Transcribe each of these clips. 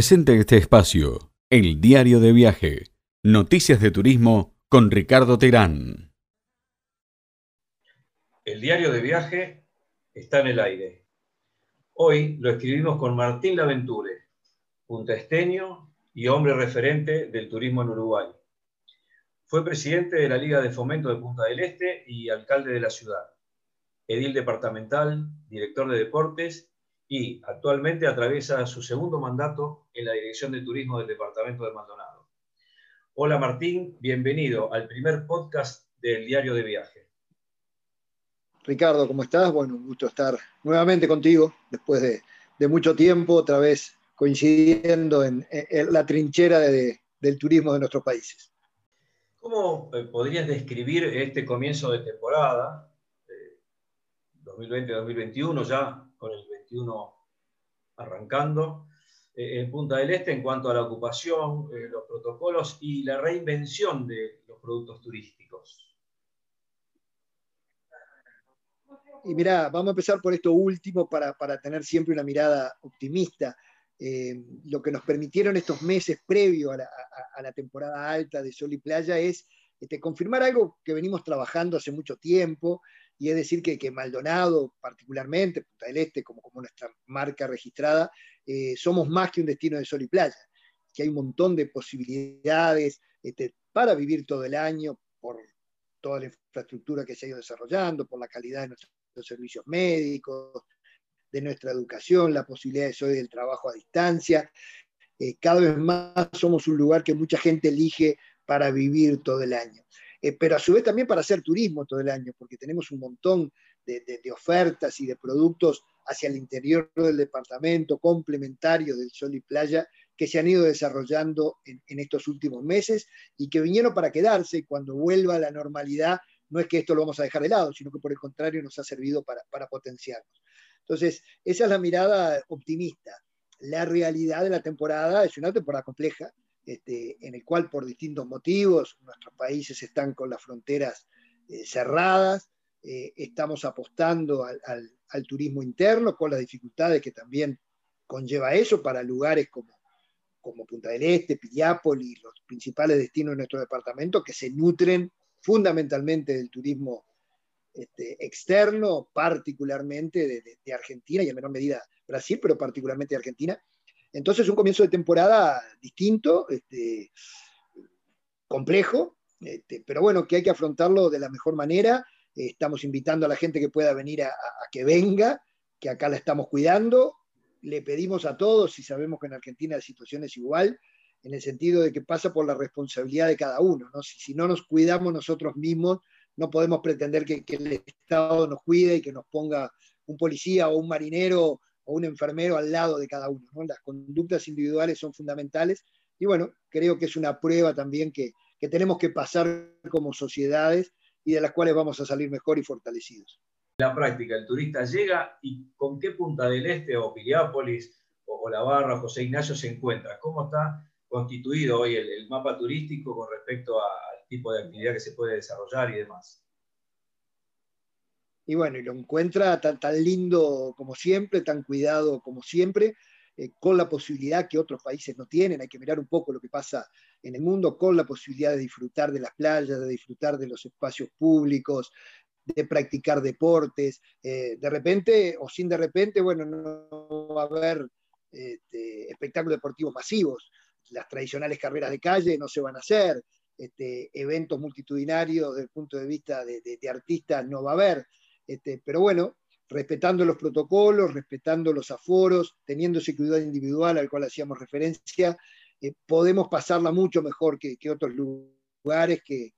Presente este espacio, el diario de viaje, noticias de turismo con Ricardo Terán. El diario de viaje está en el aire. Hoy lo escribimos con Martín Laventure, puntaesteño y hombre referente del turismo en Uruguay. Fue presidente de la Liga de Fomento de Punta del Este y alcalde de la ciudad, edil departamental, director de deportes y actualmente atraviesa su segundo mandato en la Dirección de Turismo del Departamento de Maldonado. Hola Martín, bienvenido al primer podcast del Diario de Viaje. Ricardo, ¿cómo estás? Bueno, un gusto estar nuevamente contigo después de, mucho tiempo, otra vez coincidiendo en, la trinchera del turismo de nuestros países. ¿Cómo eh, podrías describir este comienzo de temporada, 2020-2021 ya, con el uno arrancando. Eh, en Punta del Este en cuanto a la ocupación, eh, los protocolos y la reinvención de los productos turísticos. Y mira, vamos a empezar por esto último para, tener siempre una mirada optimista. Eh, lo que nos permitieron estos meses previos a la, temporada alta de Sol y Playa es este, confirmar algo que venimos trabajando hace mucho tiempo, y es decir que, que Maldonado, particularmente, Punta del Este, como, como nuestra marca registrada, eh, somos más que un destino de sol y playa, que hay un montón de posibilidades este, para vivir todo el año por toda la infraestructura que se ha ido desarrollando, por la calidad de nuestros servicios médicos, de nuestra educación, la posibilidad de hoy del trabajo a distancia. Eh, cada vez más somos un lugar que mucha gente elige para vivir todo el año. Eh, pero a su vez también para hacer turismo todo el año, porque tenemos un montón de, ofertas y de productos hacia el interior del departamento, complementarios del sol y playa, que se han ido desarrollando en, estos últimos meses y que vinieron para quedarse y cuando vuelva la normalidad, no es que esto lo vamos a dejar de lado, sino que por el contrario nos ha servido para, para potenciarnos. Entonces, esa es la mirada optimista. La realidad de la temporada es una temporada compleja, este, en el cual por distintos motivos nuestros países están con las fronteras eh, cerradas, eh, estamos apostando al, turismo interno con las dificultades que también conlleva eso para lugares como, como Punta del Este, Piriápolis, los principales destinos de nuestro departamento que se nutren fundamentalmente del turismo este, externo, particularmente de, Argentina y en menor medida Brasil, pero particularmente de Argentina, entonces, un comienzo de temporada distinto, este, complejo, este, pero bueno, que hay que afrontarlo de la mejor manera. estamos invitando a la gente que pueda venir a, que venga, que acá la estamos cuidando. Le pedimos a todos, y sabemos que en Argentina la situación es igual, en el sentido de que pasa por la responsabilidad de cada uno. Si, no nos cuidamos nosotros mismos, no podemos pretender que, que, el Estado nos cuide y que nos ponga un policía o un marinero o un enfermero al lado de cada uno. Las conductas individuales son fundamentales y bueno, creo que es una prueba también que, tenemos que pasar como sociedades y de las cuales vamos a salir mejor y fortalecidos. La práctica, el turista llega y con qué punta del este o Piriápolis o, La Barra, José Ignacio se encuentra. ¿Cómo está constituido hoy el, mapa turístico con respecto al tipo de actividad que se puede desarrollar y demás? Y bueno, y lo encuentra tan, tan lindo como siempre, tan cuidado como siempre, eh, con la posibilidad que otros países no tienen, hay que mirar un poco lo que pasa en el mundo, con la posibilidad de disfrutar de las playas, de disfrutar de los espacios públicos, de practicar deportes, eh, de repente o sin de repente, bueno, no va a haber este, espectáculos deportivos masivos, las tradicionales carreras de calle no se van a hacer, este, eventos multitudinarios desde el punto de vista de, de artistas no va a haber. Este, pero bueno, respetando los protocolos, respetando los aforos, teniendo ese cuidado individual al cual hacíamos referencia, eh, podemos pasarla mucho mejor que, otros lugares que,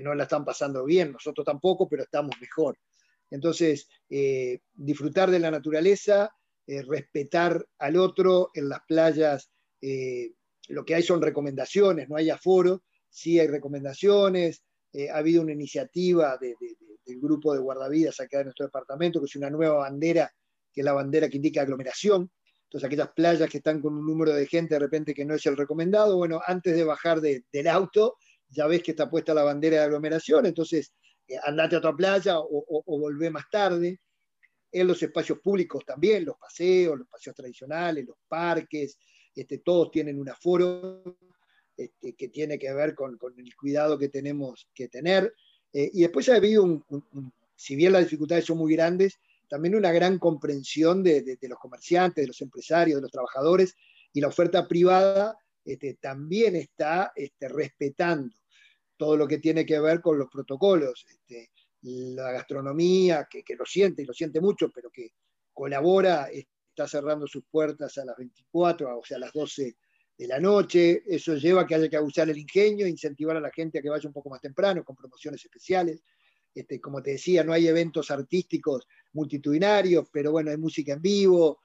no la están pasando bien. Nosotros tampoco, pero estamos mejor. Entonces, eh, disfrutar de la naturaleza, eh, respetar al otro en las playas, lo que hay son recomendaciones, no hay aforo, sí hay recomendaciones, ha habido una iniciativa de del grupo de guardavidas acá de nuestro departamento, que es una nueva bandera, que es la bandera que indica aglomeración. Entonces, aquellas playas que están con un número de gente de repente que no es el recomendado, bueno, antes de bajar del auto, ya ves que está puesta la bandera de aglomeración, entonces eh, andate a otra playa o, o, más tarde. En los espacios públicos también, los paseos, los paseos tradicionales, los parques, este, todos tienen un aforo este, que tiene que ver con, el cuidado que tenemos que tener. Eh, y después ha habido, un, si bien las dificultades son muy grandes, también una gran comprensión de, los comerciantes, de los empresarios, de los trabajadores, y la oferta privada este, también está este, respetando todo lo que tiene que ver con los protocolos. Este, la gastronomía, que, lo siente y lo siente mucho, pero que colabora, está cerrando sus puertas a las 24, o sea, a las 12 de la noche. Eso lleva a que haya que usar el ingenio, incentivar a la gente a que vaya un poco más temprano, con promociones especiales. Este, como te decía, no hay eventos artísticos multitudinarios, pero bueno, hay música en vivo,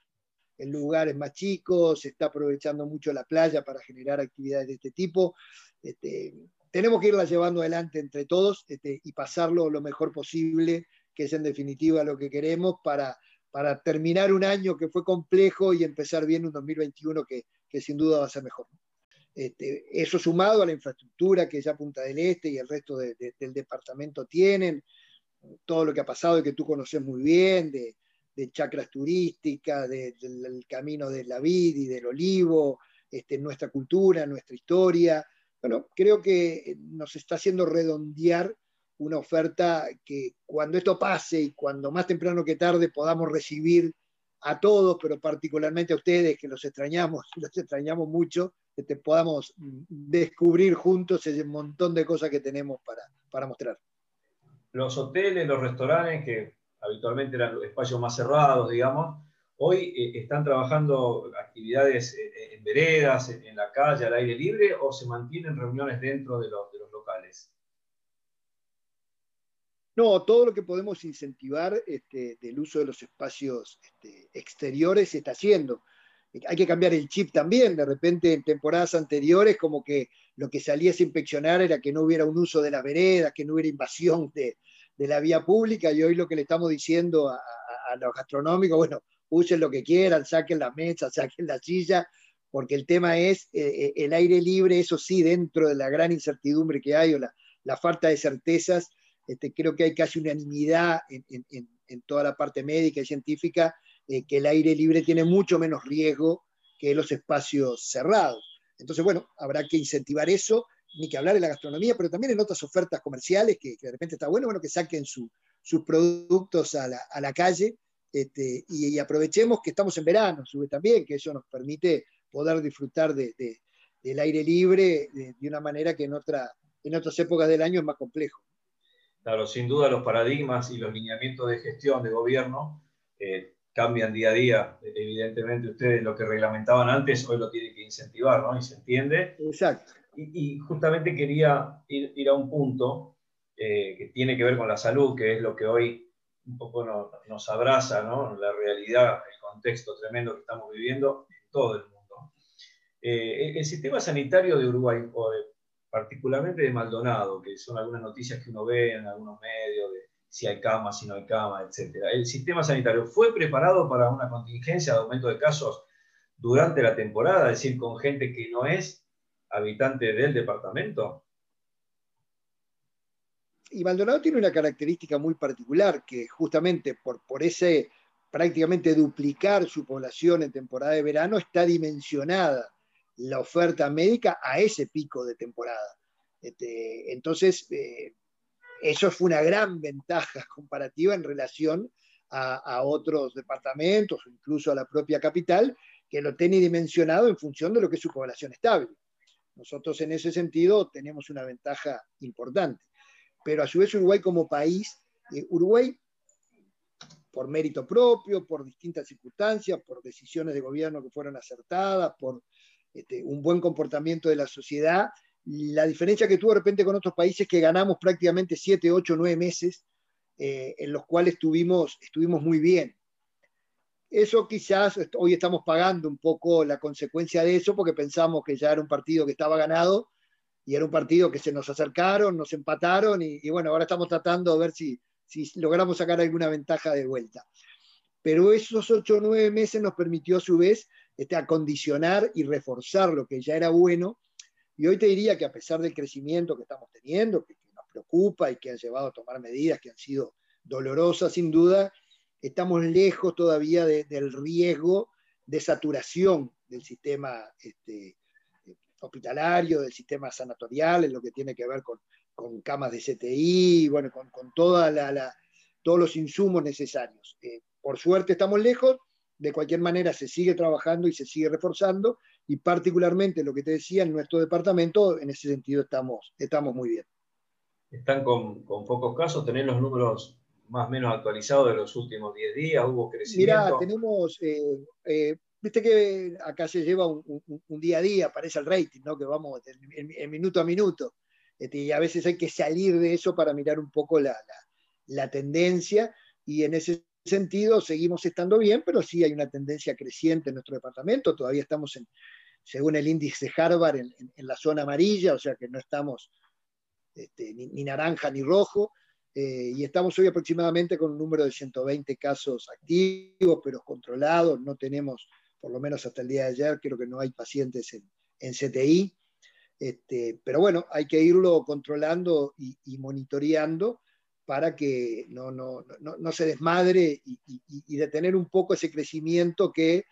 el lugar es más chico, se está aprovechando mucho la playa para generar actividades de este tipo. Este, tenemos que irla llevando adelante entre todos este, y pasarlo lo mejor posible, que es en definitiva lo que queremos para, para terminar un año que fue complejo y empezar bien un 2021 que, que sin duda va a ser mejor. Este, eso sumado a la infraestructura que ya Punta del Este y el resto del departamento tienen, todo lo que ha pasado y que tú conoces muy bien, de, chacras turísticas, del camino de la vid y del olivo, este, nuestra cultura, nuestra historia. Bueno, creo que nos está haciendo redondear una oferta que cuando esto pase y cuando más temprano que tarde podamos recibir a todos, pero particularmente a ustedes que los extrañamos, los extrañamos mucho, que te podamos descubrir juntos ese montón de cosas que tenemos para, para mostrar. Los hoteles, los restaurantes, que habitualmente eran espacios más cerrados, digamos, hoy eh, están trabajando actividades eh, en veredas, en, la calle, al aire libre, o se mantienen reuniones dentro de los, de los locales. No, todo lo que podemos incentivar este, del uso de los espacios este, exteriores se está haciendo. Hay que cambiar el chip también. De repente, en temporadas anteriores, como que lo que salía a inspeccionar era que no hubiera un uso de las veredas, que no hubiera invasión de, la vía pública. Y hoy lo que le estamos diciendo a, los gastronómicos, bueno, usen lo que quieran, saquen la mesa, saquen la silla, porque el tema es eh, eh, el aire libre, eso sí, dentro de la gran incertidumbre que hay o la falta de certezas este, creo que hay casi unanimidad en, toda la parte médica y científica eh, que el aire libre tiene mucho menos riesgo que los espacios cerrados. Entonces, bueno, habrá que incentivar eso, ni que hablar de la gastronomía, pero también en otras ofertas comerciales, que, de repente está bueno, bueno, que saquen sus productos a la, calle este, y, aprovechemos que estamos en verano, sube también, que eso nos permite poder disfrutar del aire libre de, de, una manera que en, otra, en otras épocas del año es más complejo. Claro, sin duda los paradigmas y los lineamientos de gestión de gobierno eh, cambian día a día. Evidentemente ustedes lo que reglamentaban antes hoy lo tienen que incentivar, ¿no? Y se entiende. Exacto. Y, justamente quería ir, a un punto eh, que tiene que ver con la salud, que es lo que hoy un poco nos, abraza, ¿no? La realidad, el contexto tremendo que estamos viviendo en todo el mundo. Eh, el sistema sanitario de Uruguay, o de particularmente de Maldonado, que son algunas noticias que uno ve en algunos medios de si hay cama, si no hay cama, etc. ¿El sistema sanitario fue preparado para una contingencia de aumento de casos durante la temporada, es decir, con gente que no es habitante del departamento? Y Maldonado tiene una característica muy particular, que justamente por, por ese prácticamente duplicar su población en temporada de verano está dimensionada la oferta médica a ese pico de temporada. Este, entonces, eh, eso fue una gran ventaja comparativa en relación a, otros departamentos incluso a la propia capital, que lo tiene dimensionado en función de lo que es su población estable. Nosotros en ese sentido tenemos una ventaja importante. Pero a su vez Uruguay como país, eh, Uruguay por mérito propio, por distintas circunstancias, por decisiones de gobierno que fueron acertadas, por este, un buen comportamiento de la sociedad. La diferencia que tuvo de repente con otros países que ganamos prácticamente 7, 8, 9 meses, eh, en los cuales estuvimos, estuvimos muy bien. Eso quizás hoy estamos pagando un poco la consecuencia de eso porque pensamos que ya era un partido que estaba ganado y era un partido que se nos acercaron, nos empataron y, bueno, ahora estamos tratando de ver si, si logramos sacar alguna ventaja de vuelta. Pero esos ocho o nueve meses nos permitió a su vez este, acondicionar y reforzar lo que ya era bueno. Y hoy te diría que a pesar del crecimiento que estamos teniendo, que, nos preocupa y que ha llevado a tomar medidas que han sido dolorosas sin duda, estamos lejos todavía del riesgo de saturación del sistema este, hospitalario, del sistema sanatorial, en lo que tiene que ver con, camas de CTI, bueno, con, la, todos los insumos necesarios. Eh, por suerte estamos lejos, de cualquier manera se sigue trabajando y se sigue reforzando, y particularmente lo que te decía, en nuestro departamento, en ese sentido estamos, estamos muy bien. Están con, con pocos casos, tener los números más o menos actualizados de los últimos 10 días, hubo crecimiento. Mira, tenemos eh, eh, Viste que acá se lleva un, día a día, parece el rating, ¿no? que vamos en, minuto a minuto. Este, y a veces hay que salir de eso para mirar un poco la, tendencia. Y en ese sentido seguimos estando bien, pero sí hay una tendencia creciente en nuestro departamento. Todavía estamos, en, según el índice Harvard, en, la zona amarilla, o sea que no estamos este, ni, naranja ni rojo. Eh, y estamos hoy aproximadamente con un número de 120 casos activos, pero controlados. No tenemos por lo menos hasta el día de ayer, creo que no hay pacientes en, CTI. Este, pero bueno, hay que irlo controlando y, monitoreando para que no, no, no, se desmadre y, detener un poco ese crecimiento que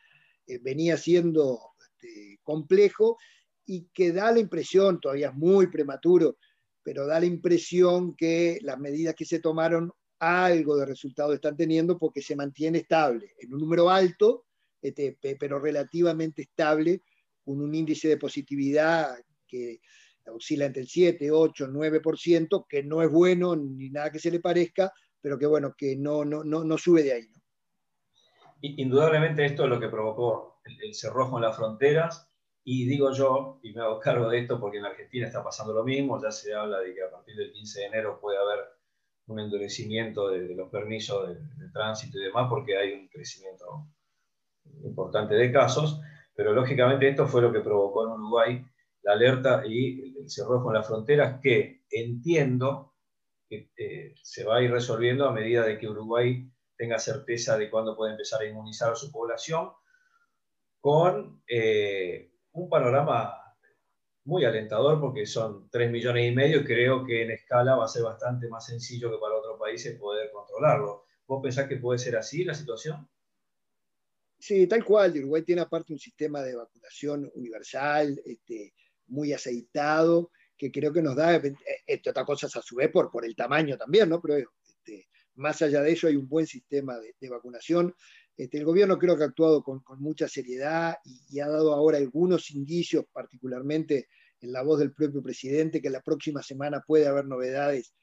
eh, venía siendo este, complejo y que da la impresión, todavía es muy prematuro, pero da la impresión que las medidas que se tomaron algo de resultado están teniendo porque se mantiene estable. En un número alto, este, pero relativamente estable, con un índice de positividad que oscila entre el 7, 8, 9%, que no es bueno ni nada que se le parezca, pero que bueno, que no, no, no, no sube de ahí. Indudablemente esto es lo que provocó el, cerrojo en las fronteras, y digo yo, y me hago cargo de esto porque en Argentina está pasando lo mismo, ya se habla de que a partir del 15 de enero puede haber un endurecimiento de, los permisos de, de, tránsito y demás, porque hay un crecimiento importante de casos, pero lógicamente esto fue lo que provocó en Uruguay la alerta y el cerrojo en las fronteras que entiendo que eh, se va a ir resolviendo a medida de que Uruguay tenga certeza de cuándo puede empezar a inmunizar a su población, con eh, un panorama muy alentador porque son 3 millones y medio y creo que en escala va a ser bastante más sencillo que para otros países poder controlarlo. ¿Vos pensás que puede ser así la situación? Sí, tal cual. Uruguay tiene aparte un sistema de vacunación universal, este, muy aceitado, que creo que nos da, eh, entre otras cosas a su vez por, por el tamaño también, ¿no? Pero este, más allá de eso hay un buen sistema de, vacunación. Este, el gobierno creo que ha actuado con, mucha seriedad y, ha dado ahora algunos indicios, particularmente en la voz del propio presidente, que la próxima semana puede haber novedades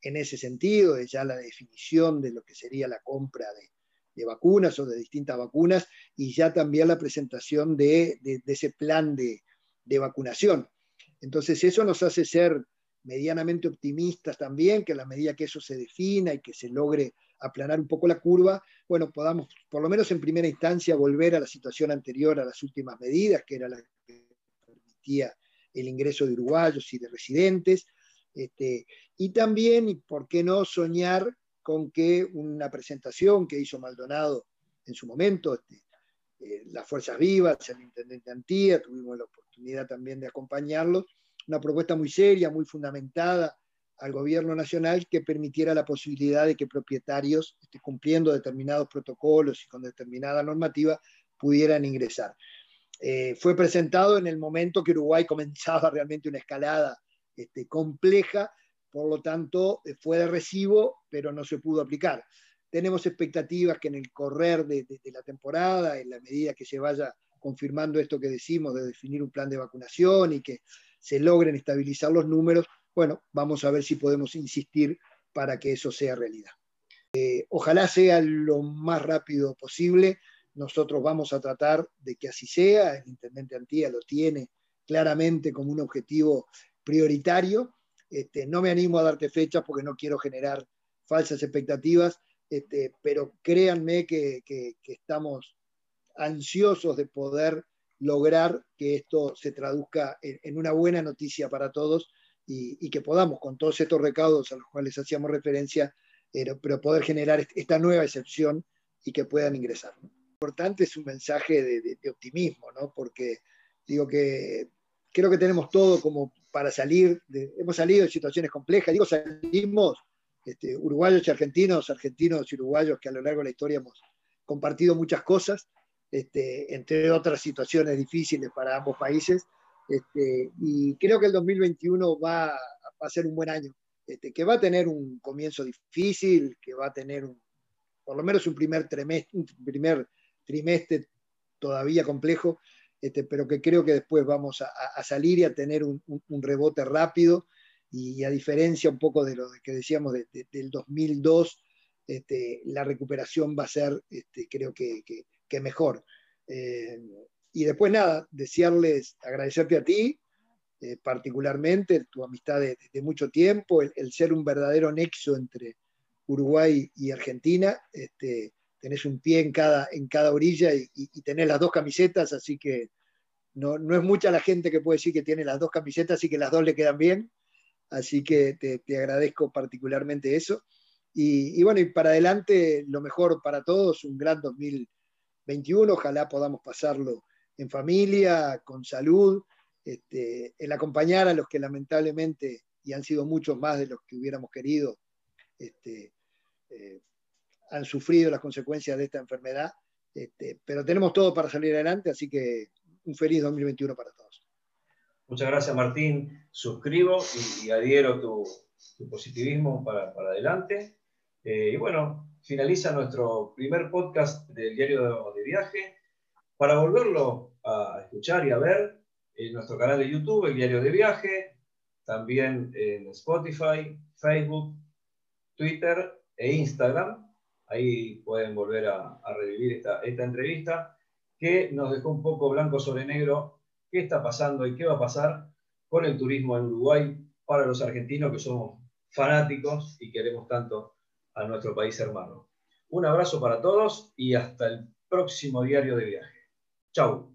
en ese sentido, de ya la definición de lo que sería la compra de, de vacunas o de distintas vacunas y ya también la presentación de, ese plan de, vacunación. Entonces eso nos hace ser medianamente optimistas también, que a la medida que eso se defina y que se logre aplanar un poco la curva, bueno, podamos, por lo menos en primera instancia, volver a la situación anterior a las últimas medidas, que era la que permitía el ingreso de uruguayos y de residentes, este, y también, y por qué no, soñar con que una presentación que hizo Maldonado en su momento, este, eh, las Fuerzas Vivas, el intendente Antía, tuvimos la oportunidad también de acompañarlos, una propuesta muy seria, muy fundamentada al gobierno nacional que permitiera la posibilidad de que propietarios, este, cumpliendo determinados protocolos y con determinada normativa, pudieran ingresar. Eh, fue presentado en el momento que Uruguay comenzaba realmente una escalada este, compleja por lo tanto, eh, fue de recibo, pero no se pudo aplicar. Tenemos expectativas que en el correr de, la temporada, en la medida que se vaya confirmando esto que decimos de definir un plan de vacunación y que se logren estabilizar los números, bueno, vamos a ver si podemos insistir para que eso sea realidad. Eh, ojalá sea lo más rápido posible. Nosotros vamos a tratar de que así sea. El intendente Antía lo tiene claramente como un objetivo prioritario este, no me animo a darte fechas porque no quiero generar falsas expectativas, este, pero créanme que, estamos ansiosos de poder lograr que esto se traduzca en, una buena noticia para todos y, que podamos, con todos estos recaudos a los cuales hacíamos referencia, pero, poder generar esta nueva excepción y que puedan ingresar. Importante es un mensaje de, de optimismo, ¿no? porque digo que creo que tenemos todo como para salir, de, hemos salido de situaciones complejas, digo, salimos este, uruguayos y argentinos, argentinos y uruguayos que a lo largo de la historia hemos compartido muchas cosas, este, entre otras situaciones difíciles para ambos países. Este, y creo que el 2021 va, a ser un buen año, que va a tener un comienzo difícil, que va a tener por lo menos un primer, trimestre, todavía complejo, pero que creo que después vamos a, salir y a tener un, rebote rápido y, a diferencia un poco de lo que decíamos del 2002, este, la recuperación va a ser, este, creo que, mejor. Eh, y después nada, desearles, agradecerte a ti, eh, particularmente tu amistad de, mucho tiempo, el, ser un verdadero nexo entre Uruguay y Argentina. Este, tenés un pie en cada, en cada orilla y, y, tenés las dos camisetas, así que no, no, es mucha la gente que puede decir que tiene las dos camisetas y que las dos le quedan bien. Así que te, agradezco particularmente eso. Y, y, bueno, y para adelante, lo mejor para todos, un gran 2021. Ojalá podamos pasarlo en familia, con salud, este, el acompañar a los que lamentablemente, y han sido muchos más de los que hubiéramos querido, este, eh, han sufrido las consecuencias de esta enfermedad. Este, pero tenemos todo para salir adelante, así que un feliz 2021 para todos. Muchas gracias, Martín. Suscribo y, adhiero tu, tu positivismo para, adelante. Eh, y bueno, finaliza nuestro primer podcast del diario de viaje. Para volverlo a escuchar y a ver, en nuestro canal de YouTube, el diario de viaje, también en Spotify, Facebook, Twitter e Instagram. Ahí pueden volver a, revivir esta, esta entrevista que nos dejó un poco blanco sobre negro qué está pasando y qué va a pasar con el turismo en Uruguay para los argentinos que somos fanáticos y queremos tanto a nuestro país hermano. Un abrazo para todos y hasta el próximo diario de viaje. Chau.